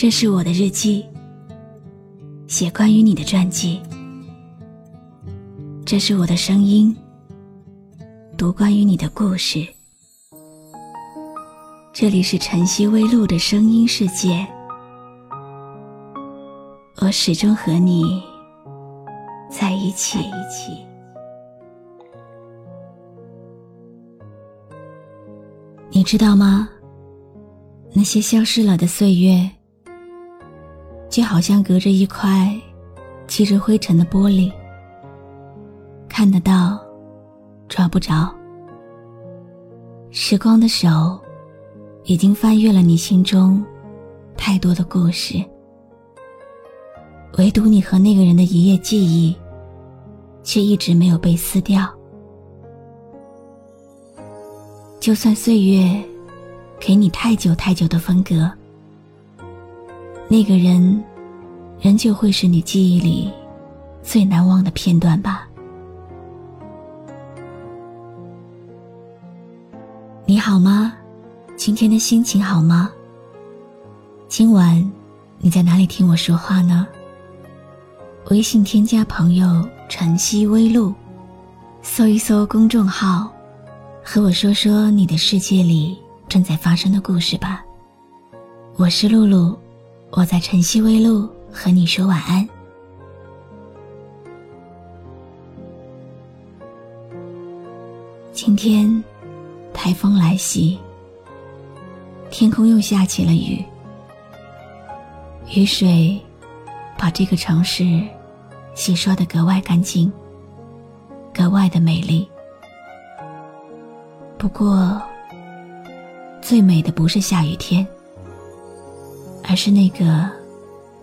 这是我的日记，写关于你的传记。这是我的声音，读关于你的故事。这里是晨曦微露的声音世界，我始终和你在一起。你知道吗？那些消失了的岁月，就好像隔着一块积着灰尘的玻璃，看得到，抓不着。时光的手，已经翻阅了你心中太多的故事，唯独你和那个人的一页记忆，却一直没有被撕掉。就算岁月给你太久太久的分隔，那个人仍旧会是你记忆里最难忘的片段吧。你好吗？今天的心情好吗？今晚你在哪里听我说话呢？微信添加朋友“晨曦微露”，搜一搜公众号。和我说说你的世界里正在发生的故事吧。我是露露，我在晨曦微露和你说晚安。今天台风来袭，天空又下起了雨，雨水把这个城市洗刷的格外干净，格外的美丽。不过，最美的不是下雨天，而是那个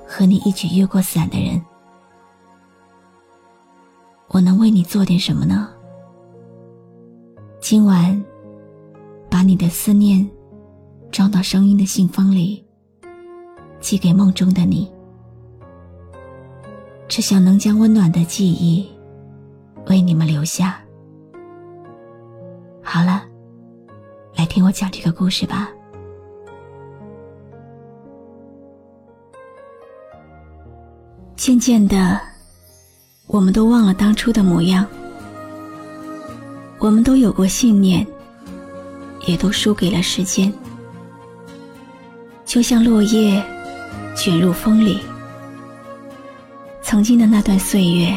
和你一起越过伞的人。我能为你做点什么呢？今晚，把你的思念装到声音的信封里，寄给梦中的你。只想能将温暖的记忆为你们留下。好了。来听我讲这个故事吧。渐渐的，我们都忘了当初的模样。我们都有过信念，也都输给了时间。就像落叶卷入风里，曾经的那段岁月，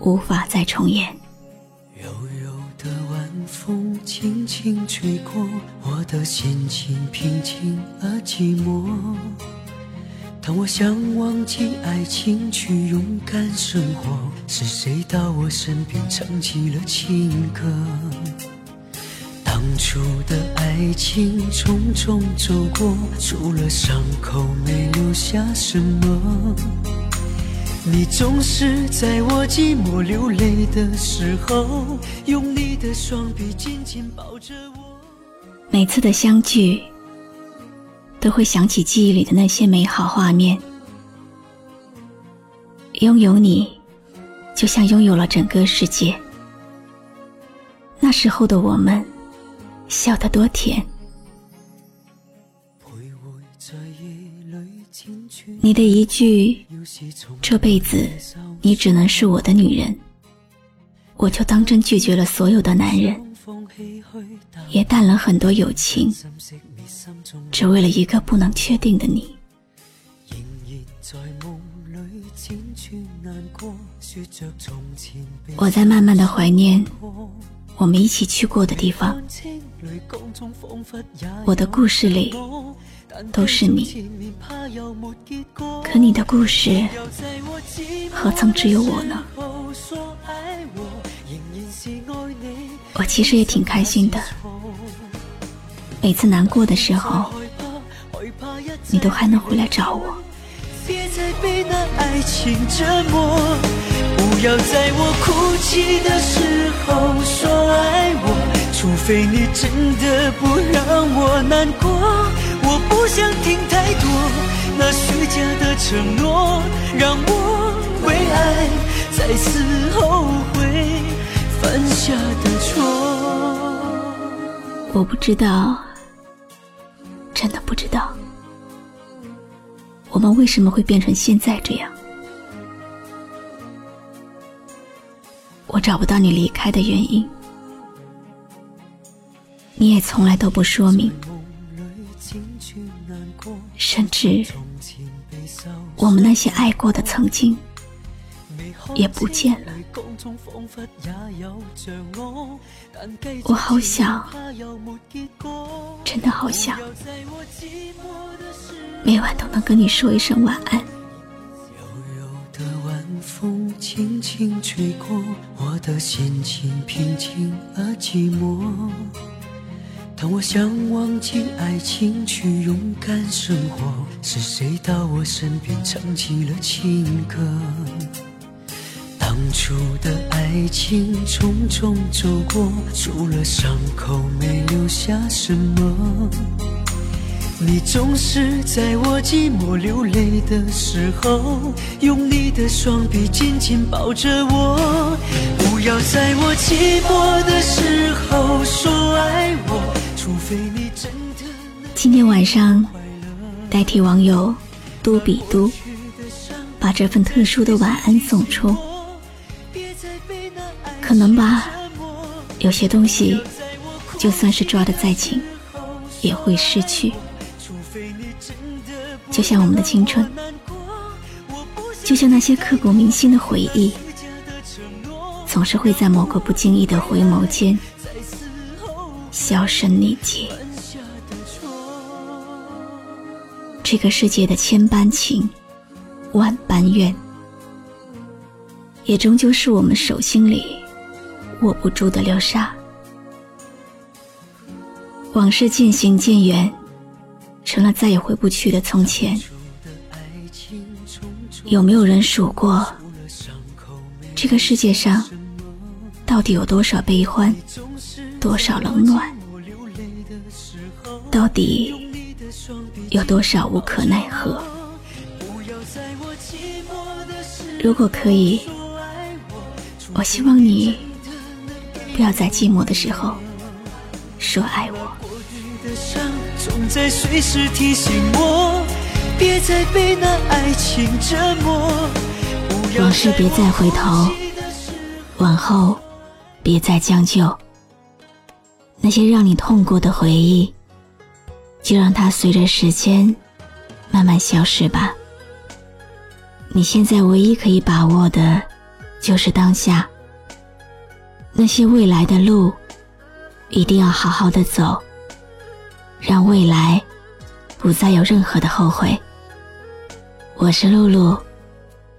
无法再重演。风轻轻吹过，我的心情平静而寂寞。当我想忘记爱情，去勇敢生活，是谁到我身边唱起了情歌？当初的爱情匆匆走过，除了伤口没留下什么。你总是在我寂寞流泪的时候，用你的双臂紧紧抱着我。每次的相聚，都会想起记忆里的那些美好画面。拥有你，就像拥有了整个世界。那时候的我们，笑得多甜。你的一句“这辈子你只能是我的女人”，我就当真拒绝了所有的男人，也淡了很多友情，只为了一个不能确定的你。我在慢慢的怀念我们一起去过的地方，我的故事里。都是你，可你的故事何曾只有我呢？我其实也挺开心的，每次难过的时候，你都还能回来找我。别再被那爱情折磨，不要在我哭泣的时候说爱我，除非你真的不让我难过。我不想听太多那虚假的承诺，让我为爱再次后悔犯下的错。我不知道，真的不知道，我们为什么会变成现在这样？我找不到你离开的原因，你也从来都不说明，甚至我们那些爱过的曾经也不见了。我好想，真的好想，每晚都能跟你说一声晚安。风轻轻吹过，我的心情平静而寂寞。当我想忘记爱情，去勇敢生活，是谁到我身边唱起了情歌？当初的爱情匆匆走过，除了伤口没留下什么。你总是在我寂寞流泪的时候，用你的双臂紧紧抱着我。不要在我寂寞的时候说爱我，除非你真的。今天晚上，代替网友嘟比嘟，把这份特殊的晚安送出。可能吧，有些东西，就算是抓得再紧，也会失去。就像我们的青春，就像那些刻骨铭心的回忆，总是会在某个不经意的回眸间销声匿迹。这个世界的千般情，万般怨，也终究是我们手心里握不住的流沙。往事渐行渐远。成了再也回不去的从前。有没有人数过，这个世界上到底有多少悲欢，多少冷暖？到底有多少无可奈何？如果可以，我希望你不要在寂寞的时候说爱我。总在随时提醒我，别再被那爱情折磨。往事别再回头，往后别再将就。那些让你痛过的回忆，就让它随着时间慢慢消失吧。你现在唯一可以把握的，就是当下。那些未来的路，一定要好好的走。让未来不再有任何的后悔。我是露露，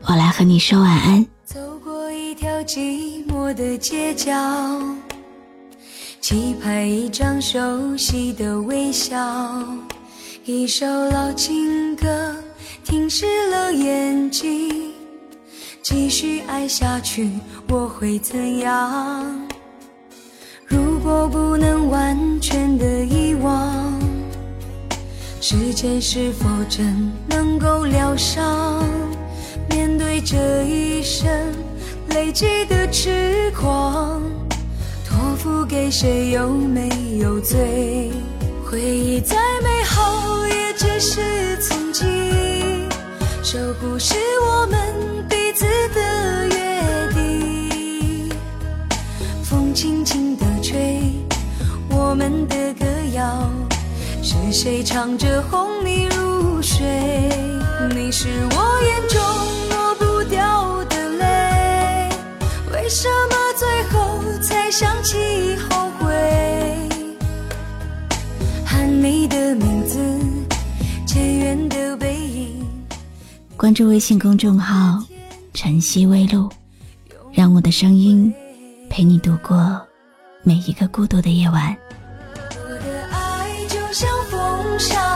我来和你说晚安。走过一条寂寞的街角，期盼一张熟悉的微笑，一首老情歌停湿了眼睛。继续爱下去，我会怎样？如果不能完全的遗忘，时间是否真能够疗伤？面对这一生累积的痴狂，托付给谁又没有罪？回忆再美好，也只是曾经，守护是我们的彼此的约定。风轻轻地吹，我们的歌谣。是谁唱着哄你入睡？你是我眼中抹不掉的泪，为什么最后才想起后悔？喊你的名字，渐远的背影。关注微信公众号“晨曦微露”，让我的声音陪你度过每一个孤独的夜晚。我的爱就像风沙